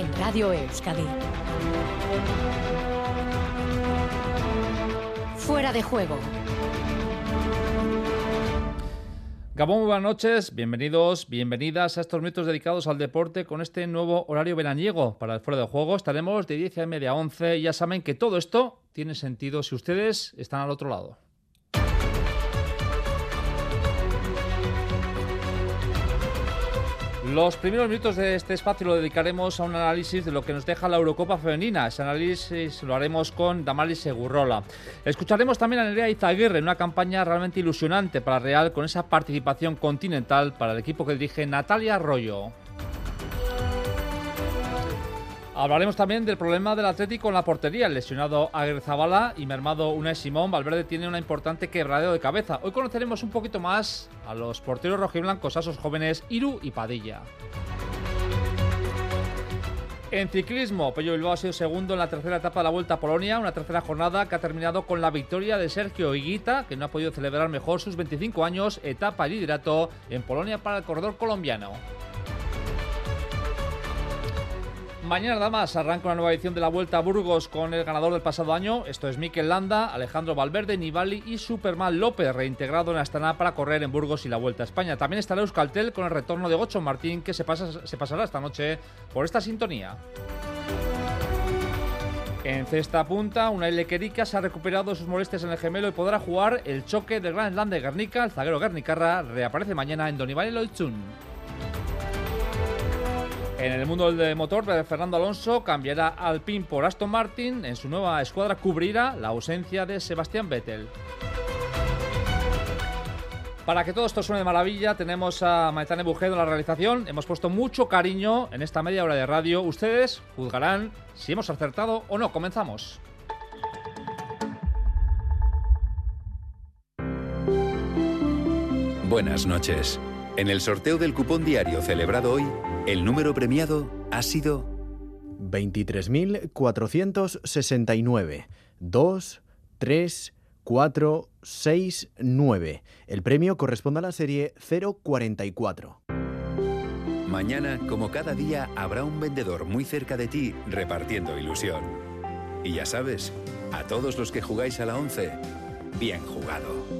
en Radio Euskadi. Fuera de juego. Gabón, buenas noches, bienvenidos, bienvenidas a estos minutos dedicados al deporte con este nuevo horario veraniego para el fuera de juego. Estaremos de 10 a media a 11 y ya saben que todo esto tiene sentido si ustedes están al otro lado. Los primeros minutos de este espacio lo dedicaremos a un análisis de lo que nos deja la Eurocopa Femenina. Ese análisis lo haremos con Damaris Segurrola. Escucharemos también a Nerea Izaguirre en una campaña realmente ilusionante para Real con esa participación continental para el equipo que dirige Natalia Arroyo. Hablaremos también del problema del Atlético en la portería. El lesionado Aguirre y mermado Unai Simón, Valverde tiene una importante quebradero de cabeza. Hoy conoceremos un poquito más a los porteros rojiblancos, a esos jóvenes Iru y Padilla. En ciclismo, Pello Bilbao ha sido segundo en la tercera etapa de la Vuelta a Polonia, una tercera jornada que ha terminado con la victoria de Sergio Higuita, que no ha podido celebrar mejor sus 25 años, etapa y liderato en Polonia para el corredor colombiano. Mañana nada más arranca una nueva edición de la Vuelta a Burgos con el ganador del pasado año. Esto es Mikel Landa, Alejandro Valverde, Nibali y Superman López, reintegrado en Astana para correr en Burgos y la Vuelta a España. También estará Euskaltel con el retorno de Gocho Martín, que se, pasa, se pasará esta noche por esta sintonía. En cesta punta, una Lequerica se ha recuperado sus molestias en el gemelo y podrá jugar el choque del Gran Slam de Guernica. El zaguero Guernicarra reaparece mañana en Donibane Loitzun. En el mundo del motor, Fernando Alonso cambiará al PIN por Aston Martin. En su nueva escuadra cubrirá la ausencia de Sebastián Vettel. Para que todo esto suene de maravilla, tenemos a Maitane Bujedo en la realización. Hemos puesto mucho cariño en esta media hora de radio. Ustedes juzgarán si hemos acertado o no. Comenzamos. Buenas noches. En el sorteo del cupón diario celebrado hoy, el número premiado ha sido 23.469. 2, 3, 4, 6, 9. El premio corresponde a la serie 044. Mañana, como cada día, habrá un vendedor muy cerca de ti repartiendo ilusión. Y ya sabes, a todos los que jugáis a la 11, bien jugado.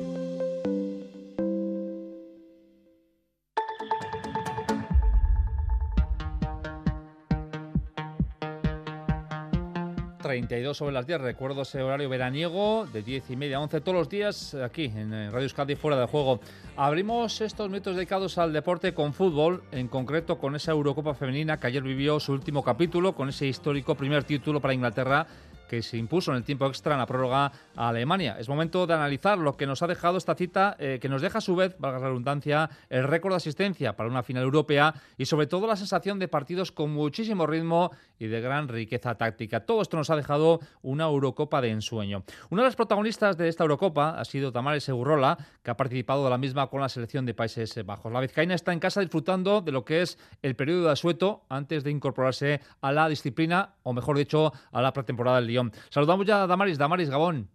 32 sobre las 10. Recuerdo ese horario veraniego de 10 y media a 11 todos los días aquí en Radio Euskadi fuera del juego. Abrimos estos minutos dedicados al deporte con fútbol, en concreto con esa Eurocopa femenina que ayer vivió su último capítulo con ese histórico primer título para Inglaterra que se impuso en el tiempo extra en la prórroga a Alemania. Es momento de analizar lo que nos ha dejado esta cita, eh, que nos deja a su vez, valga la redundancia, el récord de asistencia para una final europea y sobre todo la sensación de partidos con muchísimo ritmo y de gran riqueza táctica. Todo esto nos ha dejado una Eurocopa de ensueño. Una de las protagonistas de esta Eurocopa ha sido Tamara Segurrola, que ha participado de la misma con la selección de Países Bajos. La vizcaína está en casa disfrutando de lo que es el periodo de asueto antes de incorporarse a la disciplina, o mejor dicho, a la pretemporada del Lyon. Saludamos ya a Damaris, Damaris Gabón.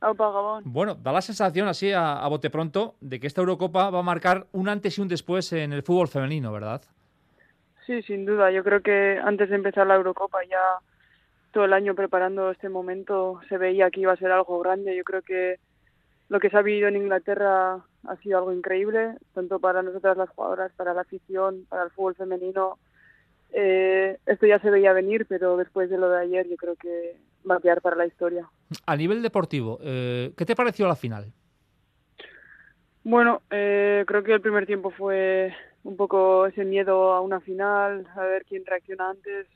Gabón. Bueno, da la sensación así a, bote pronto de que esta Eurocopa va a marcar un antes y un después en el fútbol femenino, ¿verdad? Sí, sin duda. Yo creo que antes de empezar la Eurocopa ya todo el año preparando este momento se veía que iba a ser algo grande. Yo creo que lo que se ha vivido en Inglaterra ha sido algo increíble, tanto para nosotras las jugadoras, para la afición, para el fútbol femenino. Eh, esto ya se veía venir, pero después de lo de ayer yo creo que va a quedar para la historia. A nivel deportivo, eh, ¿qué te pareció la final? Bueno, eh, creo que el primer tiempo fue un poco ese miedo a una final, a ver quién reacciona antes.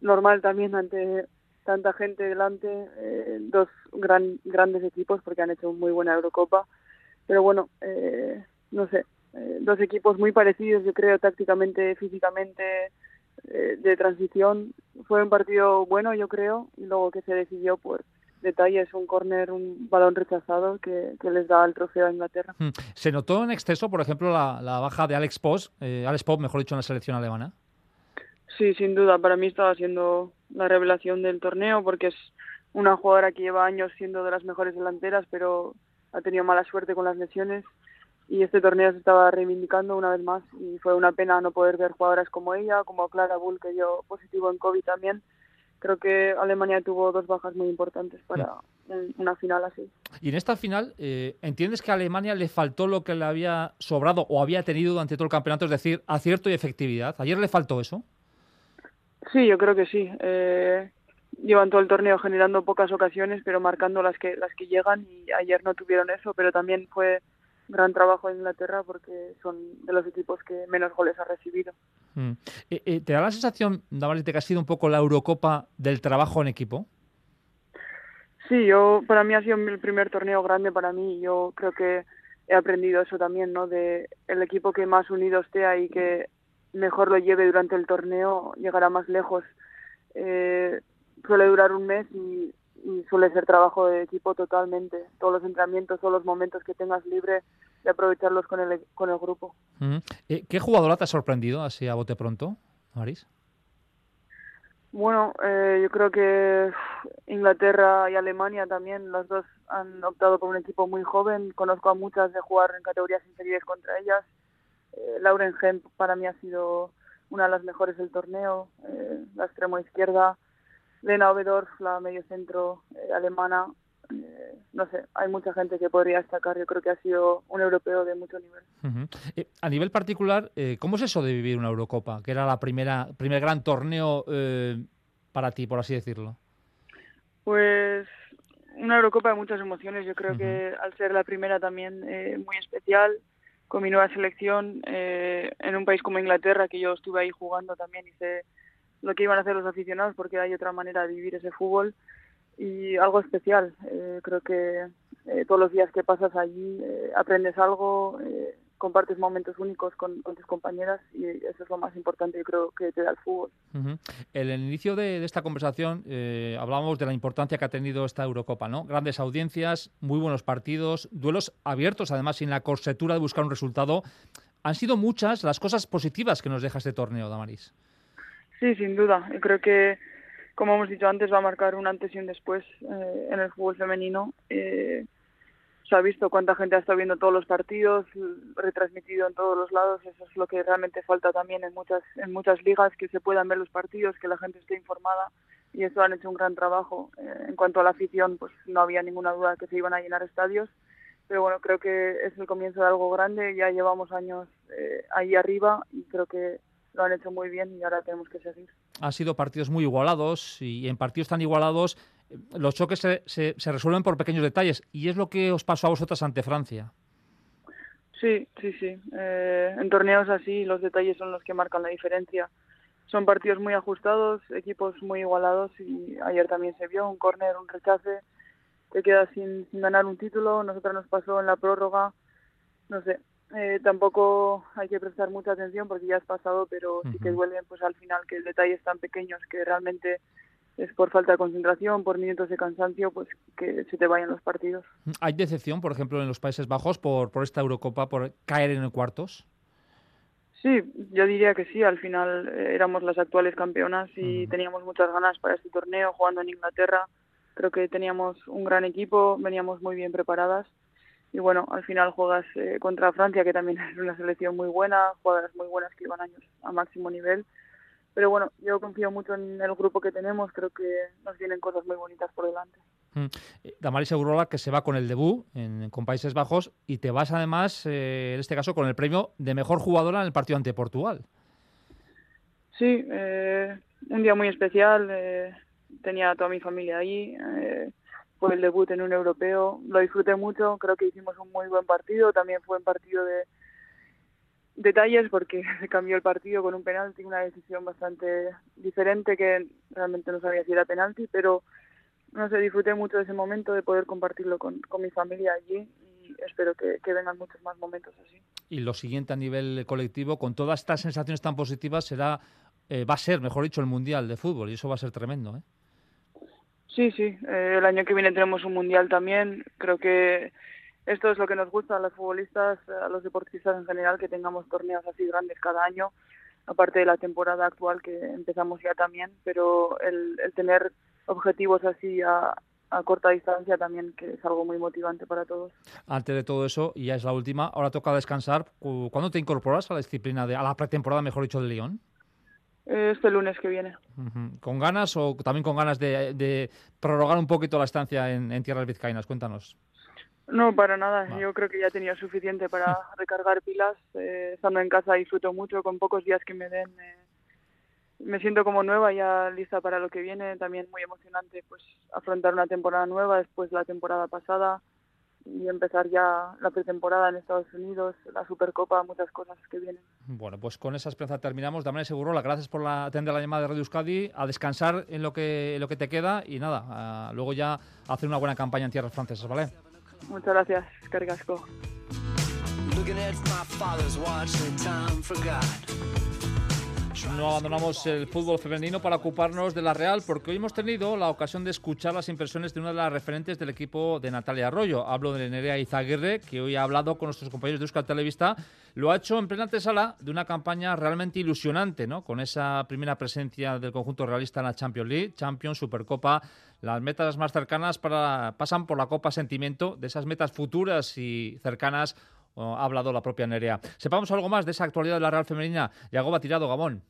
Normal también ante tanta gente delante, eh, dos gran, grandes equipos porque han hecho muy buena Eurocopa. Pero bueno, no sé, dos equipos muy parecidos, yo creo, tácticamente, físicamente, eh, de transición fue un partido bueno, yo creo, y luego que se decidió por detalles, un córner, un balón rechazado que, les da el trofeo a Inglaterra. Hmm. ¿Se notó en exceso, por ejemplo, la, baja de Alex Post, eh, Alex Pop, mejor dicho, en la selección alemana? Sí, sin duda. Para mí estaba siendo la revelación del torneo porque es una jugadora que lleva años siendo de las mejores delanteras, pero ha tenido mala suerte con las lesiones y este torneo se estaba reivindicando una vez más y fue una pena no poder ver jugadoras como ella, como Clara Bull que dio positivo en COVID también. Creo que Alemania tuvo dos bajas muy importantes para una final así. Y en esta final, eh, ¿entiendes que a Alemania le faltó lo que le había sobrado o había tenido durante todo el campeonato, es decir, acierto y efectividad? ¿Ayer le faltó eso? Sí, yo creo que sí. Eh, llevan todo el torneo generando pocas ocasiones, pero marcando las que las que llegan y ayer no tuvieron eso, pero también fue gran trabajo en Inglaterra porque son de los equipos que menos goles ha recibido. Mm. Eh, eh, ¿Te da la sensación, Damaris, de que ha sido un poco la Eurocopa del trabajo en equipo? Sí, yo para mí ha sido el primer torneo grande para mí. Yo creo que he aprendido eso también, ¿no? De el equipo que más unido esté y que mejor lo lleve durante el torneo llegará más lejos. Eh, suele durar un mes y y suele ser trabajo de equipo totalmente. Todos los entrenamientos, todos los momentos que tengas libre, de aprovecharlos con el, con el grupo. Eh, ¿Qué jugadora te ha sorprendido así a bote pronto, Maris? Bueno, eh, yo creo que Inglaterra y Alemania también, las dos han optado por un equipo muy joven. Conozco a muchas de jugar en categorías inferiores contra ellas. Eh, Lauren Hemp para mí ha sido una de las mejores del torneo, la extremo izquierda. Lena Obedorf, la mediocentro centro alemana, eh, no sé, hay mucha gente que podría destacar. Yo creo que ha sido un europeo de mucho nivel. Eh, a nivel particular, eh, ¿cómo es eso de vivir una Eurocopa? Que era la primera, primer gran torneo para ti, por así decirlo. Pues una Eurocopa de muchas emociones. Yo creo que al ser la primera también muy especial, con mi nueva selección, en un país como Inglaterra, que yo estuve ahí jugando también, hice lo que iban a hacer los aficionados porque hay otra manera de vivir ese fútbol y algo especial. Eh, creo que eh, todos los días que pasas allí eh, aprendes algo, compartes momentos únicos con, tus compañeras y eso es lo más importante, yo creo que te da el fútbol. En el inicio de, esta conversación hablábamos de la importancia que ha tenido esta Eurocopa, ¿no? Grandes audiencias, muy buenos partidos, duelos abiertos, además sin la corsetura de buscar un resultado. Han sido muchas las cosas positivas que nos deja este torneo, Damaris. Sí, sin duda. Yo creo que, como hemos dicho antes, va a marcar un antes y un después eh, en el fútbol femenino. Eh, se ha visto cuánta gente ha estado viendo todos los partidos, retransmitido en todos los lados. Eso es lo que realmente falta también en muchas, en muchas ligas, que se puedan ver los partidos, que la gente esté informada. Y eso han hecho un gran trabajo. Eh, en cuanto a la afición, pues no había ninguna duda que se iban a llenar estadios. Pero bueno, creo que es el comienzo de algo grande. Ya llevamos años ahí arriba y creo que lo han hecho muy bien y ahora tenemos que seguir. Han sido partidos muy igualados y en partidos tan igualados eh, los choques se, se, resuelven por pequeños detalles y es lo que os pasó a vosotras ante Francia. Sí, sí, sí. Eh, en torneos así los detalles son los que marcan la diferencia. Son partidos muy ajustados, equipos muy igualados y ayer también se vio un córner, un rechace, te quedas sin, sin ganar un título. Nosotros nos pasó en la prórroga, no sé, eh, tampoco hay que prestar mucha atención porque ya has pasado, pero sí que duele pues al final que detalles tan pequeños que realmente es por falta de concentración, por minutos de cansancio, pues que se te vayan los partidos. ¿Hay decepción, por ejemplo, en los Países Bajos por, por esta Eurocopa, por caer en el cuartos? Sí, yo diría que sí. Al final eh, éramos las actuales campeonas y teníamos muchas ganas para este torneo, jugando en Inglaterra. Creo que teníamos un gran equipo, veníamos muy bien preparadas y bueno, al final juegas eh, contra Francia, que también es una selección muy buena, jugadoras muy buenas que llevan años a máximo nivel. Pero bueno, yo confío mucho en el grupo que tenemos, creo que nos vienen cosas muy bonitas por delante. Mm. Eh, Damaris Segurola, que se va con el debut en, con Países Bajos y te vas además, eh, en este caso, con el premio de mejor jugadora en el partido ante Portugal. Sí, un día muy especial. tenía a toda mi familia ahí fue el debut en un europeo, lo disfruté mucho, creo que hicimos un muy buen partido, también fue un partido de detalles porque se cambió el partido con un penalti, una decisión bastante diferente que realmente no sabía si era penalti, pero no sé, disfruté mucho de ese momento de poder compartirlo con, mi familia allí y espero que, vengan muchos más momentos así. Y lo siguiente a nivel colectivo, con todas estas sensaciones tan positivas, será eh, va a ser, mejor dicho, el Mundial de Fútbol y eso va a ser tremendo, ¿eh? Sí, sí. Eh, el año que viene tenemos un mundial también. Creo que esto es lo que nos gusta a los futbolistas, a los deportistas en general, que tengamos torneos así grandes cada año, aparte de la temporada actual que empezamos ya también. Pero el, tener objetivos así a, a corta distancia también, que es algo muy motivante para todos. Antes de todo eso, y ya es la última, ahora toca descansar. ¿Cuándo te incorporas a la disciplina, de, a la pretemporada, mejor dicho, de Lyon? Este lunes que viene. ¿Con ganas o también con ganas de, prorrogar un poquito la estancia en, tierras vizcaínas? Cuéntanos. No, para nada. Yo creo que ya tenía suficiente para recargar pilas. Eh, estando en casa disfruto mucho, con pocos días que me den. me siento como nueva, ya lista para lo que viene. También muy emocionante pues afrontar una temporada nueva después de la temporada pasada y empezar ya la pretemporada en Estados Unidos, la Supercopa, muchas cosas que vienen. Bueno, pues con esa esperanza terminamos. Dame seguro, las gracias por la, atender la llamada de Radio Euskadi, a descansar en lo que, lo que te queda y nada, luego ya hacer una buena campaña en tierras francesas, ¿vale? Muchas gracias, Cargasco. No abandonamos el fútbol femenino para ocuparnos de la Real, porque hoy hemos tenido la ocasión de escuchar las impresiones de una de las referentes del equipo de Natalia Arroyo. Hablo de Nerea Izaguirre, que hoy ha hablado con nuestros compañeros de Euskal Televista. Lo ha hecho en plena antesala de una campaña realmente ilusionante, ¿no? Con esa primera presencia del conjunto realista en la Champions League, Champions, Supercopa. Las metas más cercanas para, pasan por la Copa Sentimiento, de esas metas futuras y cercanas ha hablado la propia Nerea. Sepamos algo más de esa actualidad de la Real Femenina. Yagoba Tirado, Gabón.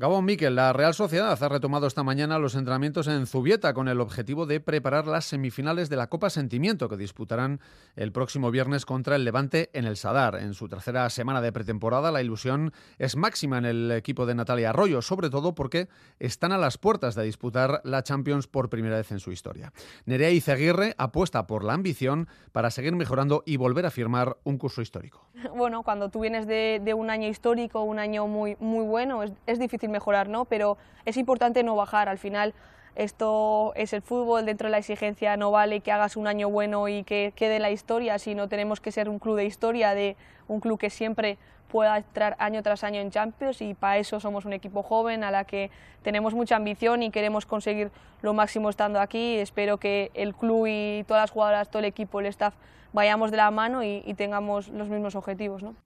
Gabón Miquel, la Real Sociedad ha retomado esta mañana los entrenamientos en Zubieta con el objetivo de preparar las semifinales de la Copa Sentimiento que disputarán el próximo viernes contra el Levante en el Sadar. En su tercera semana de pretemporada la ilusión es máxima en el equipo de Natalia Arroyo, sobre todo porque están a las puertas de disputar la Champions por primera vez en su historia. Nerea Izaguirre apuesta por la ambición para seguir mejorando y volver a firmar un curso histórico. Bueno, cuando tú vienes de, un año histórico, un año muy, muy bueno, es difícil mejorar, ¿no? Pero es importante no bajar. Al final, esto es el fútbol, dentro de la exigencia no vale que hagas un año bueno y que quede la historia, sino tenemos que ser un club de historia, de un club que siempre pueda entrar año tras año en Champions y para eso somos un equipo joven a la que tenemos mucha ambición y queremos conseguir lo máximo estando aquí. Espero que el club y todas las jugadoras, todo el equipo, el staff vayamos de la mano y, y tengamos los mismos objetivos. ¿no?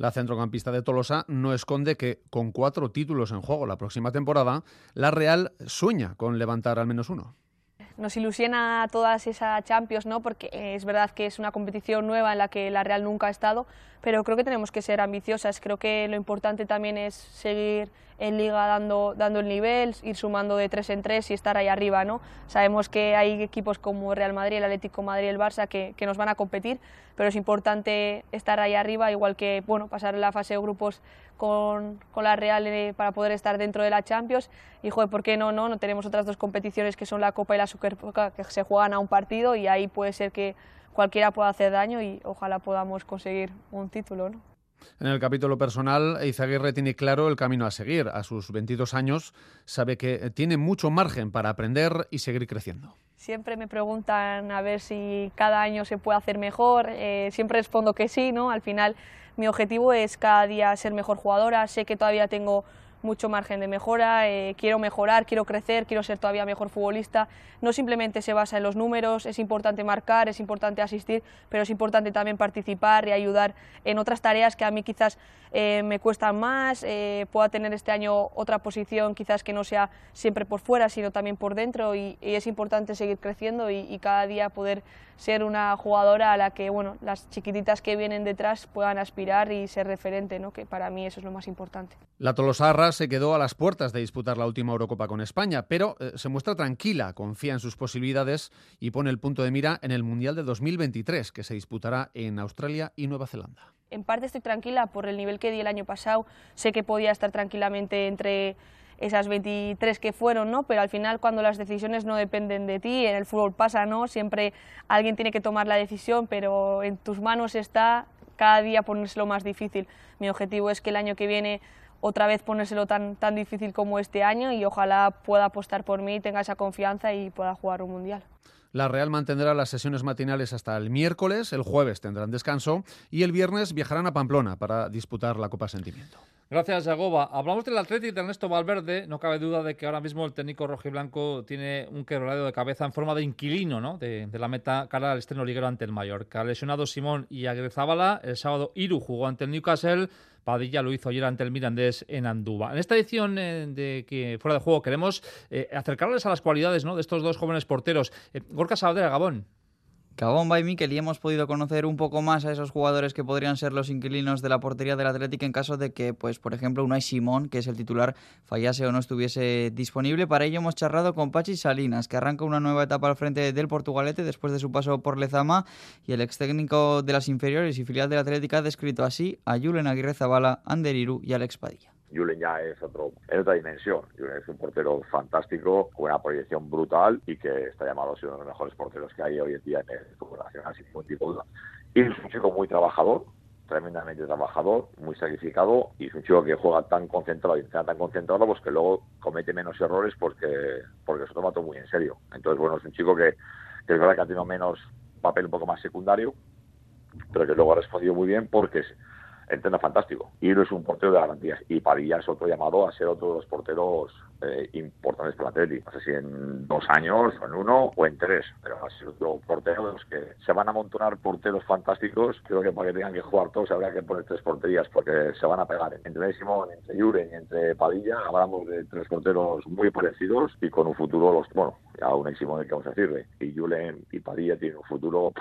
La centrocampista de Tolosa no esconde que, con cuatro títulos en juego la próxima temporada, la Real sueña con levantar al menos uno nos ilusiona a todas esa Champions, ¿no? porque es verdad que es una competición nueva en la que la Real nunca ha estado, pero creo que tenemos que ser ambiciosas. Creo que lo importante también es seguir en liga dando, dando el nivel, ir sumando de tres en tres y estar ahí arriba. ¿no? Sabemos que hay equipos como Real Madrid, el Atlético Madrid, el Barça que, que nos van a competir, pero es importante estar ahí arriba, igual que bueno, pasar la fase de grupos con, con la Real eh, para poder estar dentro de la Champions. Y, joder, ¿por qué no, no? No tenemos otras dos competiciones que son la Copa y la Supercopa que se juegan a un partido y ahí puede ser que cualquiera pueda hacer daño y ojalá podamos conseguir un título, ¿no? En el capítulo personal, Izaguirre tiene claro el camino a seguir. A sus 22 años sabe que tiene mucho margen para aprender y seguir creciendo. Siempre me preguntan a ver si cada año se puede hacer mejor. Eh, siempre respondo que sí, ¿no? Al final mi objetivo es cada día ser mejor jugadora. Sé que todavía tengo mucho margen de mejora, eh, quiero mejorar, quiero crecer, quiero ser todavía mejor futbolista. No simplemente se basa en los números, es importante marcar, es importante asistir, pero es importante también participar y ayudar en otras tareas que a mí quizás eh, me cuestan más, eh, pueda tener este año otra posición quizás que no sea siempre por fuera, sino también por dentro y, es importante seguir creciendo y, y, cada día poder ser una jugadora a la que bueno, las chiquititas que vienen detrás puedan aspirar y ser referente, ¿no? que para mí eso es lo más importante. La Tolosarra se quedó a las puertas de disputar la última Eurocopa con España, pero eh, se muestra tranquila, confía en sus posibilidades y pone el punto de mira en el Mundial de 2023, que se disputará en Australia y Nueva Zelanda. En parte estoy tranquila por el nivel que di el año pasado, sé que podía estar tranquilamente entre esas 23 que fueron, ¿no? Pero al final cuando las decisiones no dependen de ti, en el fútbol pasa, ¿no? Siempre alguien tiene que tomar la decisión, pero en tus manos está cada día ponérselo más difícil. Mi objetivo es que el año que viene otra vez ponérselo tan, tan difícil como este año y ojalá pueda apostar por mí, tenga esa confianza y pueda jugar un mundial. La Real mantendrá las sesiones matinales hasta el miércoles, el jueves tendrán descanso y el viernes viajarán a Pamplona para disputar la Copa Sentimiento. Gracias, Jagoba. Hablamos del Atlético de Ernesto Valverde. No cabe duda de que ahora mismo el técnico rojiblanco tiene un quebrado de cabeza en forma de inquilino ¿no? de, la meta cara al estreno liguero ante el Mallorca. Lesionado Simón y Agrezábala. El sábado Iru jugó ante el Newcastle. Padilla lo hizo ayer ante el Mirandés en Andúba. En esta edición eh, de que fuera de juego queremos eh, acercarles a las cualidades ¿no? de estos dos jóvenes porteros. Eh, Gorka Saavedra, Gabón. Gabón by Miquel y hemos podido conocer un poco más a esos jugadores que podrían ser los inquilinos de la portería del Atlético en caso de que, pues, por ejemplo, Unai Simón, que es el titular, fallase o no estuviese disponible. Para ello hemos charlado con Pachi Salinas, que arranca una nueva etapa al frente del Portugalete después de su paso por Lezama y el ex técnico de las inferiores y filial del Atlético ha descrito así a Julen Aguirre Zabala, Ander Iru y Alex Padilla. Julen ya es otro, en otra dimensión. Julen es un portero fantástico, con una proyección brutal y que está llamado a ser uno de los mejores porteros que hay hoy en día en el fútbol nacional, sin ningún tipo de duda. Y es un chico muy trabajador, tremendamente trabajador, muy sacrificado y es un chico que juega tan concentrado y está tan concentrado pues que luego comete menos errores porque porque se toma todo muy en serio. Entonces, bueno, es un chico que, que es verdad que ha tenido menos papel un poco más secundario, pero que luego ha respondido muy bien porque entrena fantástico. Y es un portero de garantías. Y Padilla es otro llamado a ser otro de los porteros eh, importantes para el Atleti. No sé si en dos años, o en uno, o en tres. Pero va a ser otro portero que se van a amontonar porteros fantásticos. Creo que para que tengan que jugar todos habrá que poner tres porterías porque se van a pegar. Entre Simón, entre Juren y entre Padilla hablamos de tres porteros muy parecidos y con un futuro, los bueno, ya un Simón, que vamos a decirle. Y Julen y Padilla tienen un futuro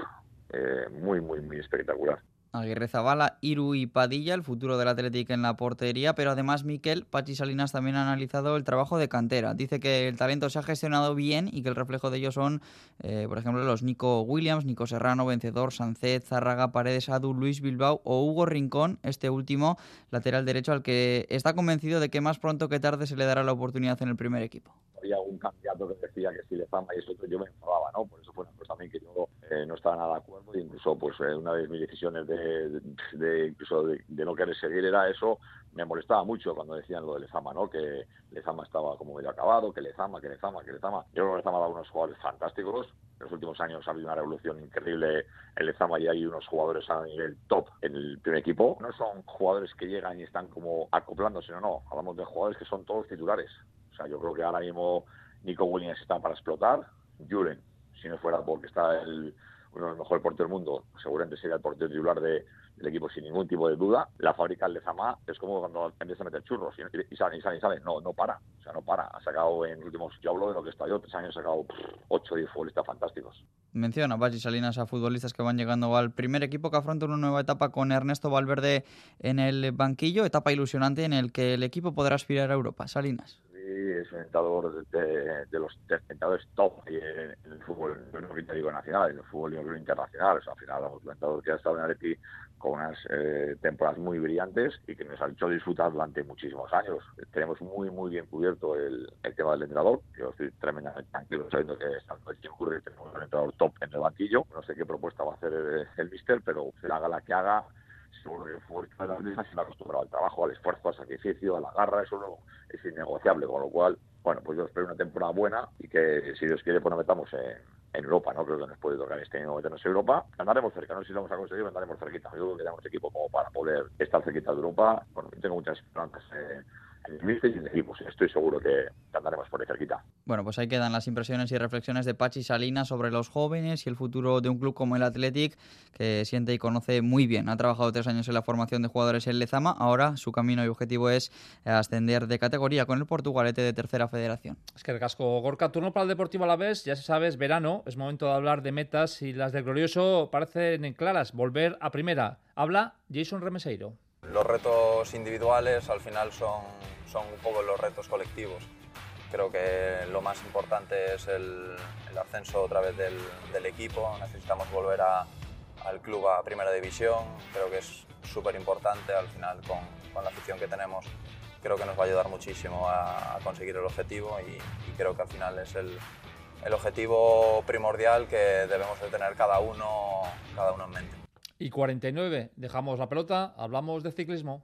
eh, muy, muy, muy espectacular. Aguirre Zabala, Iru y Padilla, el futuro del Atlético en la portería, pero además Miquel, Pachi Salinas también ha analizado el trabajo de cantera. Dice que el talento se ha gestionado bien y que el reflejo de ello son, eh, por ejemplo, los Nico Williams, Nico Serrano, Vencedor, Sancet, Zárraga, Paredes, Adu, Luis Bilbao o Hugo Rincón, este último lateral derecho al que está convencido de que más pronto que tarde se le dará la oportunidad en el primer equipo. Había algún candidato que decía que si le fama y eso yo me enfadaba, ¿no? Por eso fue una cosa también que yo eh, no estaba nada de acuerdo e incluso pues eh, una de mis decisiones de, de incluso de, de, no querer seguir era eso me molestaba mucho cuando decían lo de Lezama no que Lezama estaba como medio acabado que Lezama que Lezama que Lezama. Yo creo que Lezama ha dado unos jugadores fantásticos. En los últimos años ha habido una revolución increíble en Lezama y hay unos jugadores a nivel top en el primer equipo. No son jugadores que llegan y están como acoplándose no no. Hablamos de jugadores que son todos titulares yo creo que ahora mismo Nico Williams está para explotar Julen si no fuera porque está el, uno de los mejores porteros del mundo, seguramente sería el portero titular de, del equipo sin ningún tipo de duda. La fábrica del Lezama es como cuando empieza a meter churros y, y, y sale, y sale. No, no para. O sea, no para. Ha sacado en últimos, yo hablo de lo que está yo, tres años, ha sacado pff, ocho diez futbolistas fantásticos. Menciona Bachi Salinas a futbolistas que van llegando al primer equipo que afronta una nueva etapa con Ernesto Valverde en el banquillo, etapa ilusionante en el que el equipo podrá aspirar a Europa. Salinas es un entrenador de, de, los entrenadores top en, en, el fútbol, no te nacional, en el fútbol internacional. O sea, al final, un entrenador que ha estado en Atleti con unas eh, temporadas muy brillantes y que nos ha hecho disfrutar durante muchísimos años. Tenemos muy, muy bien cubierto el, el tema del entrenador. Yo estoy tremendamente tranquilo sabiendo que estando el Curry tenemos un entrenador top en el banquillo. No sé qué propuesta va a hacer el, el mister, pero se haga la que haga, el futbolista de la Liga se ha acostumbrado al trabajo, al esfuerzo, al sacrificio, a la garra, eso no, es innegociable, con lo cual, bueno, pues yo espero una temporada buena y que si Dios quiere pues nos metamos en, en Europa, ¿no? Creo que nos puede tocar este año meternos en Europa. Andaremos cerca, no sé si lo vamos a conseguir, andaremos cerquita. Yo creo que tenemos equipo como para poder estar cerquita de Europa. Bueno, tengo muchas esperanzas eh, en el míster y en el equipo. Estoy seguro que andaremos por ahí cerquita. Bueno, pues ahí quedan las impresiones y reflexiones de Pachi Salinas sobre los jóvenes y el futuro de un club como el Athletic, que siente y conoce muy bien. Ha trabajado tres años en la formación de jugadores en Lezama. Ahora su camino y objetivo es ascender de categoría con el Portugalete de tercera federación. Es que el casco Gorka, turno para el Deportivo a la vez, ya se sabes, verano, es momento de hablar de metas y las del Glorioso parecen claras, volver a primera. Habla Jason Remeseiro. Los retos individuales al final son, son un poco los retos colectivos. Creo que lo más importante es el, ascenso otra vez del, equipo. Necesitamos volver al club a primera división. Creo que es súper importante al final con, la afición que tenemos. Creo que nos va a ayudar muchísimo a, conseguir el objetivo y, y, creo que al final es el, el objetivo primordial que debemos de tener cada uno, cada uno en mente y 49. Dejamos la pelota, hablamos de ciclismo.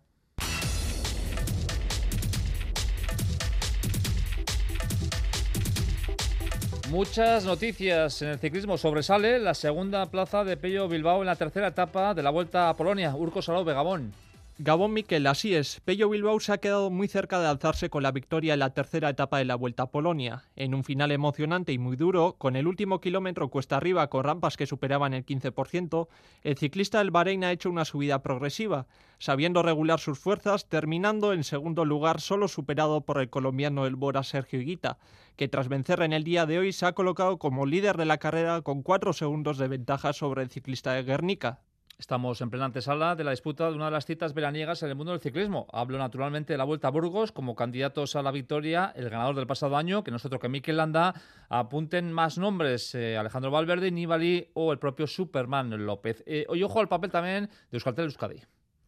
Muchas noticias en el ciclismo. Sobresale la segunda plaza de Pello Bilbao en la tercera etapa de la Vuelta a Polonia. Urco Salou, Gabón. Gabón Miquel, así es. Pello Bilbao se ha quedado muy cerca de alzarse con la victoria en la tercera etapa de la Vuelta a Polonia. En un final emocionante y muy duro, con el último kilómetro cuesta arriba con rampas que superaban el 15%, el ciclista del Bahrein ha hecho una subida progresiva, sabiendo regular sus fuerzas, terminando en segundo lugar solo superado por el colombiano del Bora Sergio Higuita, que tras vencer en el día de hoy se ha colocado como líder de la carrera con cuatro segundos de ventaja sobre el ciclista de Guernica. Estamos en plena antesala de la disputa de una de las citas veraniegas en el mundo del ciclismo. Hablo naturalmente de la Vuelta a Burgos como candidatos a la victoria, el ganador del pasado año, que nosotros que Mikel Landa apunten más nombres, eh, Alejandro Valverde, Nibali o el propio Superman López. Eh, hoy ojo al papel también de Euskaltel Euskadi.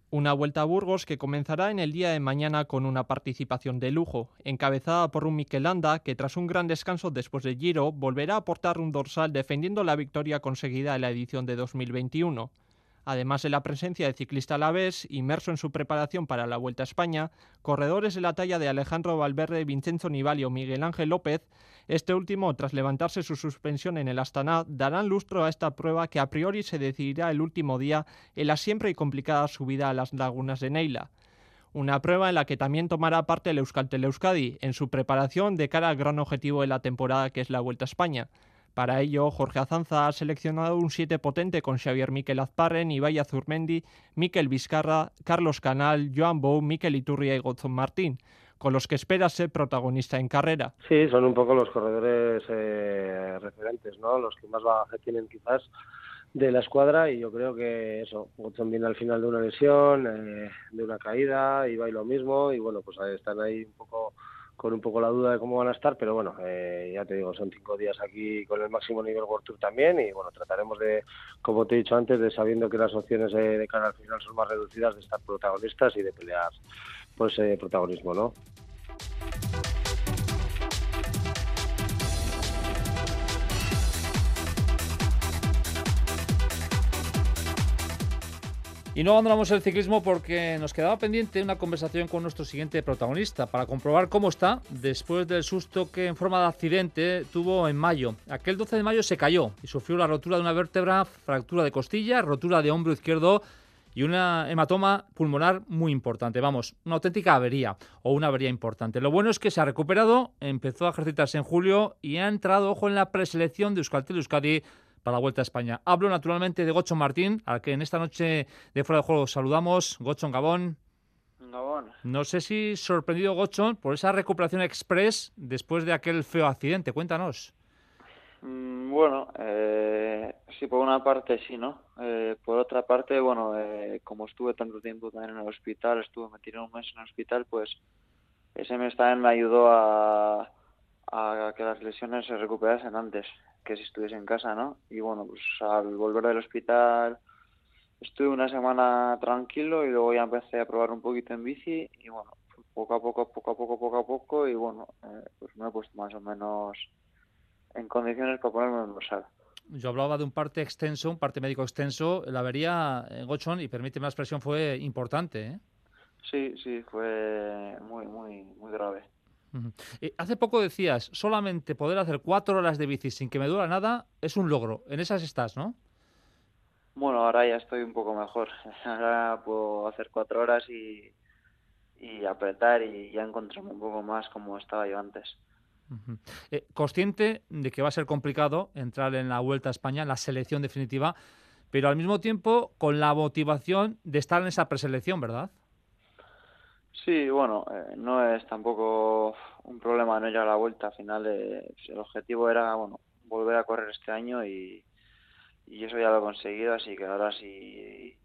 Una vuelta a Burgos que comenzará en el día de mañana con una participación de lujo, encabezada por un Mikel Landa que tras un gran descanso después del Giro volverá a aportar un dorsal defendiendo la victoria conseguida en la edición de 2021. Además de la presencia de ciclista alavés, inmerso en su preparación para la Vuelta a España, corredores de la talla de Alejandro Valverde, Vincenzo Nibali o Miguel Ángel López, este último, tras levantarse su suspensión en el Astana, darán lustro a esta prueba que a priori se decidirá el último día en la siempre y complicada subida a las lagunas de Neila. Una prueba en la que también tomará parte el Euskaltel Euskadi en su preparación de cara al gran objetivo de la temporada que es la Vuelta a España. Para ello, Jorge Azanza ha seleccionado un 7 potente con Xavier Miquel Azparren, Ibai Azurmendi, Miquel Vizcarra, Carlos Canal, Joan Bou, Miquel Iturria y Gozón Martín con los que espera ser protagonista en carrera. Sí, son un poco los corredores eh, referentes, ¿no? Los que más bagaje tienen quizás de la escuadra y yo creo que eso, viene al final de una lesión, eh, de una caída, Ibai lo mismo y bueno, pues están ahí un poco con un poco la duda de cómo van a estar, pero bueno, eh, ya te digo, son cinco días aquí con el máximo nivel World Tour también y bueno, trataremos de, como te he dicho antes, de sabiendo que las opciones de, de cara al final son más reducidas, de estar protagonistas y de pelear pues eh, protagonismo, ¿no? Y no abandonamos el ciclismo porque nos quedaba pendiente una conversación con nuestro siguiente protagonista para comprobar cómo está después del susto que en forma de accidente tuvo en mayo. Aquel 12 de mayo se cayó y sufrió la rotura de una vértebra, fractura de costilla, rotura de hombro izquierdo y una hematoma pulmonar muy importante. Vamos, una auténtica avería o una avería importante. Lo bueno es que se ha recuperado, empezó a ejercitarse en julio y ha entrado, ojo, en la preselección de Euskaltel Euskadi para la Vuelta a España. Hablo naturalmente de Gocho Martín, al que en esta noche de fuera de juego saludamos. Gocho Gabón. Gabón. No sé si sorprendido Gocho por esa recuperación express después de aquel feo accidente. Cuéntanos. Mm, bueno, eh, sí, por una parte sí, ¿no? Eh, por otra parte, bueno, eh, como estuve tanto tiempo también en el hospital, estuve metido un mes en el hospital, pues ese mes también me ayudó a, a que las lesiones se recuperasen antes que si estuviese en casa, ¿no? Y bueno, pues al volver del hospital estuve una semana tranquilo y luego ya empecé a probar un poquito en bici y bueno, poco a poco, poco a poco, poco a poco y bueno, eh, pues me he puesto más o menos en condiciones para ponerme en dorsal. Yo hablaba de un parte extenso, un parte médico extenso. La avería en Gochón, y permíteme la expresión, fue importante, ¿eh? Sí, sí, fue muy, muy, muy grave. Eh, hace poco decías, solamente poder hacer cuatro horas de bici sin que me duela nada es un logro. En esas estás, ¿no? Bueno, ahora ya estoy un poco mejor. Ahora puedo hacer cuatro horas y, y apretar y ya encontrarme un poco más como estaba yo antes. Eh, consciente de que va a ser complicado entrar en la Vuelta a España, en la selección definitiva, pero al mismo tiempo con la motivación de estar en esa preselección, ¿verdad? Sí, bueno, eh, no es tampoco un problema no llegar a la vuelta. Al final, eh, el objetivo era bueno volver a correr este año y, y eso ya lo he conseguido. Así que ahora si,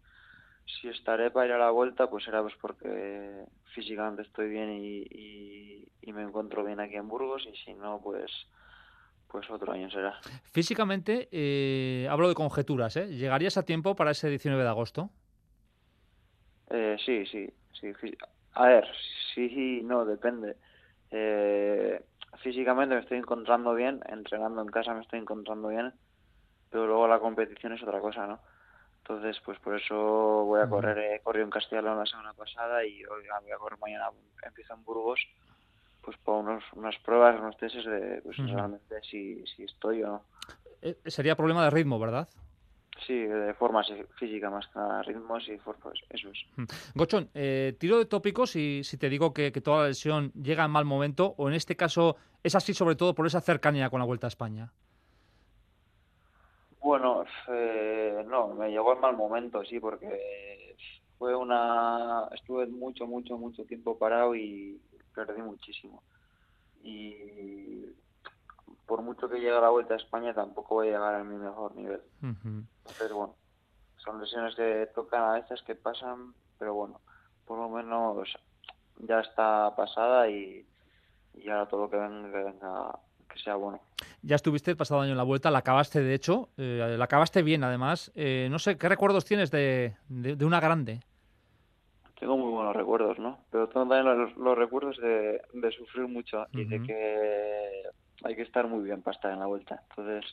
si estaré para ir a la vuelta, pues será pues porque físicamente estoy bien y, y, me encuentro bien aquí en Burgos. Y si no, pues pues otro año será. Físicamente, eh, hablo de conjeturas, ¿eh? ¿Llegarías a tiempo para ese 19 de agosto? Eh, sí, sí, sí. A ver, sí, no, depende. Eh, físicamente me estoy encontrando bien, entrenando en casa me estoy encontrando bien, pero luego la competición es otra cosa, ¿no? Entonces, pues por eso voy a correr, he corrido en Castellón la semana pasada y hoy voy a correr mañana, empiezo en Burgos, pues por unos, unas pruebas, unos testes de pues realmente si, si estoy o no. Eh, sería problema de ritmo, ¿verdad? Sí, de forma física más que nada, ritmos y formas, eso es. Mm. Gochón, eh, tiro de tópicos si, si te digo que, toda la lesión llega en mal momento, o en este caso es así sobre todo por esa cercanía con la Vuelta a España. Bueno, eh, no, me llegó en mal momento, sí, porque fue una... Estuve mucho, mucho, mucho tiempo parado y perdí muchísimo. Y por mucho que llegue a la Vuelta a España, tampoco voy a llegar a mi mejor nivel. Pero bueno, son lesiones que tocan a veces, que pasan, pero bueno, por lo menos ya está pasada y, ahora todo lo que venga, que sea bueno. Ya estuviste el pasado año en la vuelta, la acabaste de hecho, eh, la acabaste bien además. Eh, no sé, ¿qué recuerdos tienes de, de, una grande? Tengo muy buenos recuerdos, ¿no? Pero tengo también los, recuerdos de, de, sufrir mucho y de que hay que estar muy bien para estar en la vuelta. Entonces,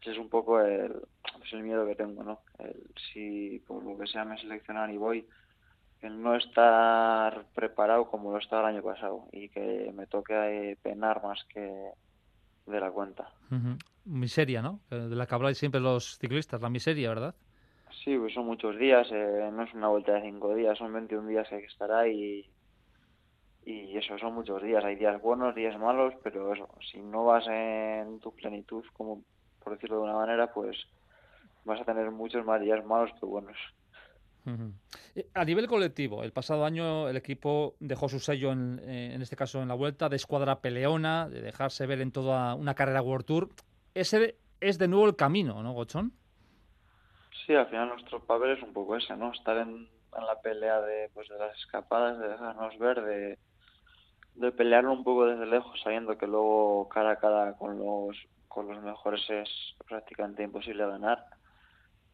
ese es un poco el, pues el miedo que tengo, ¿no? El, si por lo que sea me seleccionan y voy, el no estar preparado como lo estaba el año pasado y que me toque penar más que de la cuenta. Miseria, ¿no? De la que habláis siempre los ciclistas, la miseria, ¿verdad? Sí, pues son muchos días, eh, no es una vuelta de cinco días, son 21 días que hay que estar ahí y eso son muchos días. Hay días buenos, días malos, pero eso, si no vas en tu plenitud, como por decirlo de una manera, pues vas a tener muchos más días malos que buenos. Eh, a nivel colectivo, el pasado año el equipo dejó su sello, en, eh, en, este caso en la vuelta, de escuadra peleona, de dejarse ver en toda una carrera World Tour. Ese es de nuevo el camino, ¿no, Gochón? Sí, al final nuestro papel es un poco ese, ¿no? Estar en, en la pelea de, pues, de las escapadas, de dejarnos ver, de, de pelearlo un poco desde lejos, sabiendo que luego cara a cara con los, con los mejores es prácticamente imposible ganar.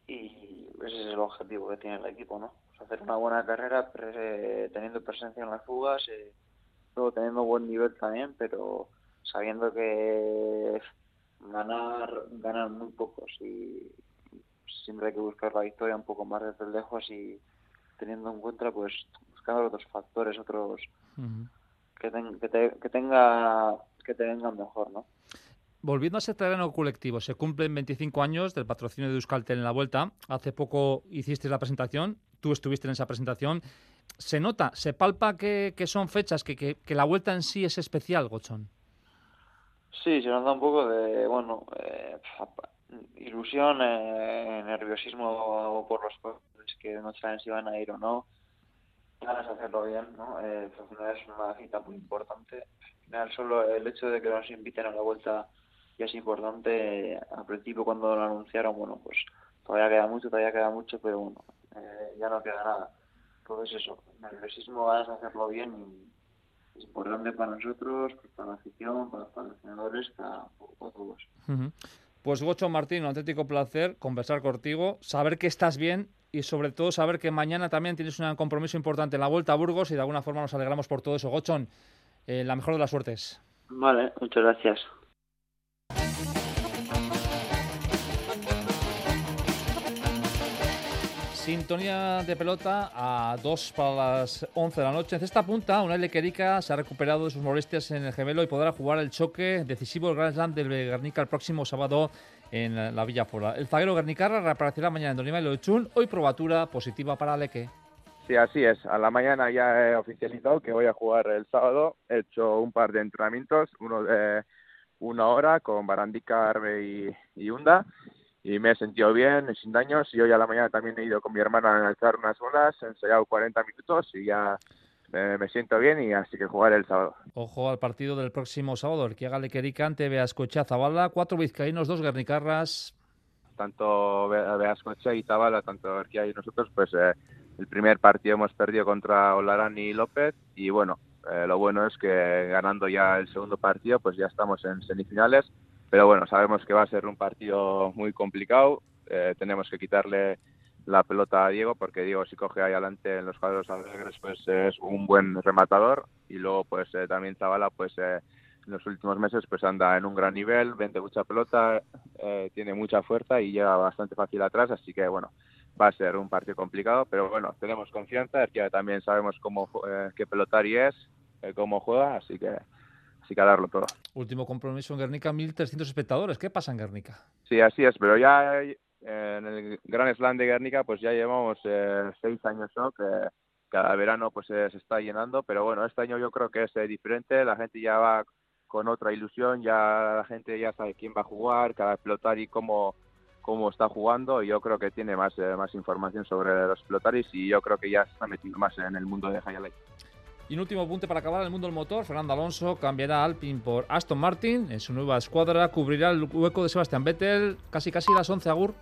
Y ese es el objetivo que tiene el equipo, ¿no? hacer una buena carrera teniendo presencia en las fugas, eh, luego teniendo buen nivel también, pero sabiendo que ganar, ganar muy pocos y siempre hay que buscar la victoria un poco más desde lejos y teniendo en cuenta pues buscando otros factores, otros que, que, tenga que te vengan mejor, ¿no? Volviendo a ese terreno colectivo, se cumplen 25 años del patrocinio de Euskaltel en la vuelta. Hace poco hiciste la presentación, tú estuviste en esa presentación. ¿Se nota, se palpa que, son fechas, que, que, la vuelta en sí es especial, Gochón? Sí, se nota un poco de, bueno, eh, ilusión, eh, nerviosismo por los que no saben si van a ir o no ganas de hacerlo bien, ¿no? Eh, al final es una cita muy importante. Al final solo el hecho de que nos inviten a la vuelta ya es importante. Al principio cuando lo anunciaron, bueno, pues todavía queda mucho, todavía queda mucho, pero bueno, eh, ya no queda nada. Entonces eso, nerviosismo, ganas de hacerlo bien y es importante para nosotros, pues para la afición, para los patrocinadores, para, todos. Pues Gocho Martín, un auténtico placer conversar contigo, saber que estás bien y sobre todo saber que mañana también tienes un compromiso importante en la Vuelta a Burgos y de alguna forma nos alegramos por todo eso. Gochón, eh, la mejor de las suertes. Vale, muchas gracias. Sintonía de pelota a 2 para las 11 de la noche. En esta punta, una Querica se ha recuperado de sus molestias en el gemelo y podrá jugar el choque decisivo del Grand Slam del Guernica el próximo sábado en la Villa Fora. El zaguero Guernicarra reaparecerá mañana en Donima y Chun. Hoy probatura positiva para Leque. Sí, así es. A la mañana ya he oficializado que voy a jugar el sábado. He hecho un par de entrenamientos, uno de una hora con Barandica, Arbe y, y Hunda y me he sentido bien, sin daños. Y hoy a la mañana también he ido con mi hermana a analizar unas olas, he ensayado 40 minutos y ya me siento bien y así que jugaré el sábado. Ojo al partido del próximo sábado, el que haga Lequericante, Beascocha, Zabala, cuatro vizcaínos, dos guernicarras. Tanto Beascocha y Zabala, tanto Erquia y nosotros, pues eh, el primer partido hemos perdido contra Olarán y López y bueno, eh, lo bueno es que ganando ya el segundo partido, pues ya estamos en semifinales pero bueno, sabemos que va a ser un partido muy complicado. Eh, tenemos que quitarle la pelota a Diego porque Diego si coge ahí adelante en los cuadros alegres pues es un buen rematador. Y luego pues eh, también Zavala pues eh, en los últimos meses pues anda en un gran nivel, vende mucha pelota, tiene mucha fuerza y llega bastante fácil atrás, así que bueno, va a ser un partido complicado, pero bueno, tenemos confianza, que también sabemos cómo qué pelotari es, cómo juega, así que así que a darlo todo. Último compromiso en Guernica, 1.300 espectadores. ¿Qué pasa en Guernica? Sí, así es, pero ya en el Gran Slam de Guernica pues ya llevamos eh, seis años ¿no? que cada verano pues se está llenando, pero bueno, este año yo creo que es diferente, la gente ya va con otra ilusión, ya la gente ya sabe quién va a jugar, cada pelotari cómo, cómo está jugando y yo creo que tiene más, más información sobre los pelotaris y yo creo que ya se está metiendo más en el mundo de Hayalay. Y un último punto para acabar, el mundo del motor. Fernando Alonso cambiará Alpine por Aston Martin. En su nueva escuadra cubrirá el hueco de Sebastián Vettel. Casi casi las 11, Agur.